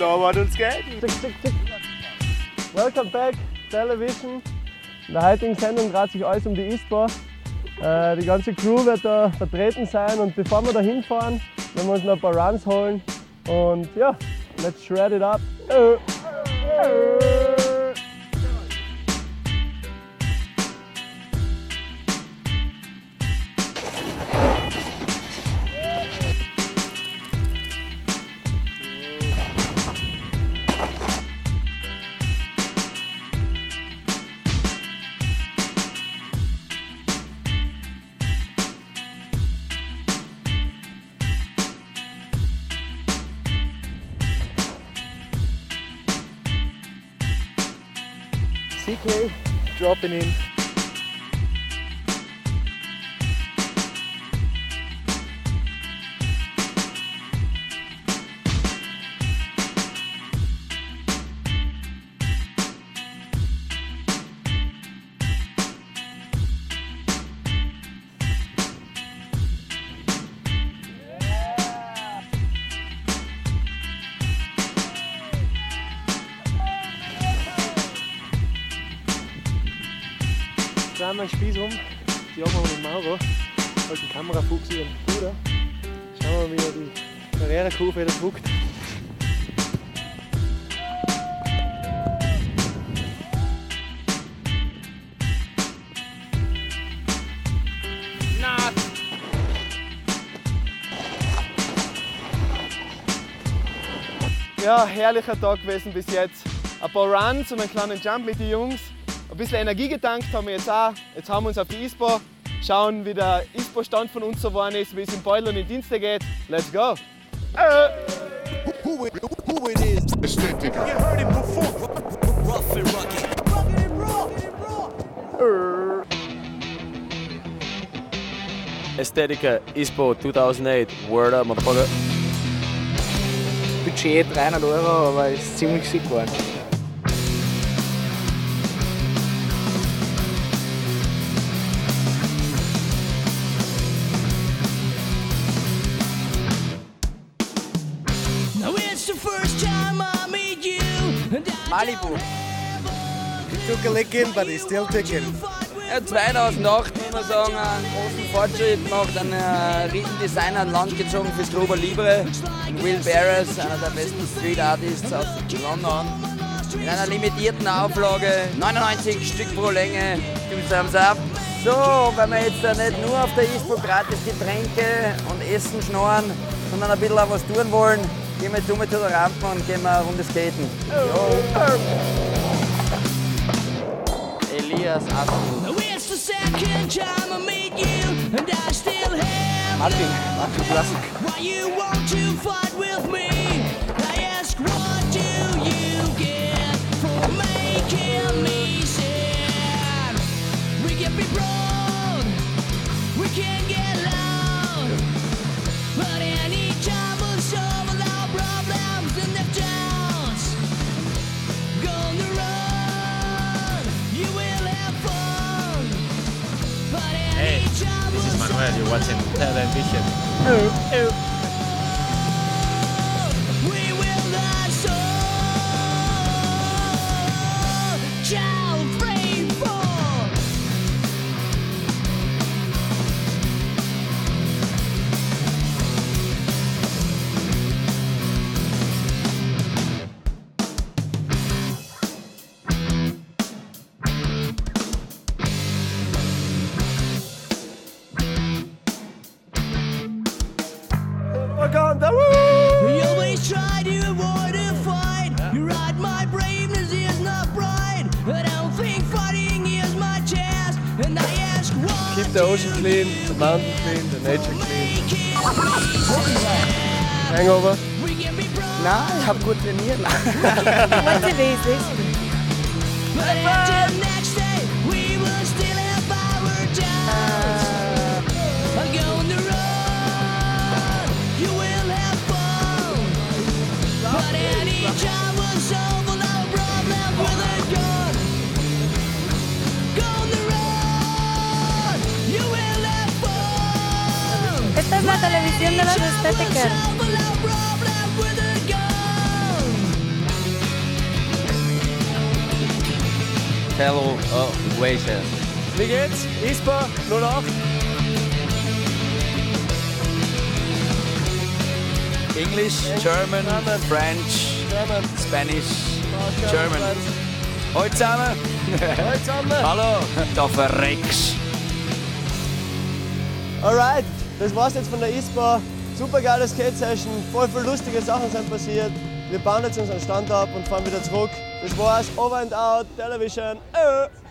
Snowboard und Skaten. Tick, tick, tick. Welcome back, Television. In der heutigen Sendung dreht sich alles um die ISPA. Äh, die ganze Crew wird da vertreten sein und bevor wir da hinfahren, werden wir uns noch ein paar Runs holen. Und ja, let's shred it up. Äh. Dropping in. Drehen wir den Spieß um, die haben wir mit Mauro, halt den Kamerafuchs ihren Bruder. Schauen wir mal, wie er die Karrierekurve wieder druckt. Ja, herrlicher Tag gewesen bis jetzt. Ein paar Runs und einen kleinen Jump mit den Jungs. Ein bisschen Energie getankt haben wir jetzt auch. Jetzt haben wir uns auf die ISPO. Schauen, wie der ISPO-Stand von uns so geworden ist, wie es im Boiler und in Dienste geht. Let's go! Äh. who it, who it is. You heard it before. Rough and rugged. Aesthetica ISPO 2008. Word up, motherfucker. Budget 300 Euro, aber ist ziemlich sick geworden. Malibu. Took a licking, but he's still ticking. Ja, 2008 muss man sagen, einen großen Fortschritt gemacht, einen äh, riesen Designer an Land gezogen für Strober Libre. Will Barris, einer der besten Street Artists aus London. In einer limitierten Auflage, 99 Stück pro Länge, gibt Thumbs up. So, weil wir jetzt da nicht nur auf der ISPO gratis Getränke und Essen schnorren, sondern ein bisschen auch was tun wollen, gehen wir jetzt um zu der Rampe und gehen wir eine Runde skaten. Elias Atten. Now it's the Manuel, you're watching Talent Vision. We will not solve. We're the woo! You always try to avoid a fight. You're right, my braveness is not bright. I don't think fighting is my task. And I ask what Keep the ocean clean, the mountain clean, the nature clean. Hangover. we can be broad. Nein, ich habe gut trainiert. But Esta es la televisión de los estéticos. Hello, oh, Wayshare. Wie geht's? ISPA 08. English, German, German. French, German. Spanish, German. Hallo zusammen. Hallo zusammen. Hallo, da verreckst. Alright, das war's jetzt von der ISPA. Super geile Skate-Session, voll viele lustige Sachen sind passiert. Wir bauen jetzt unseren Stand ab und fahren wieder zurück. Das war's, over and out, Television. Äh.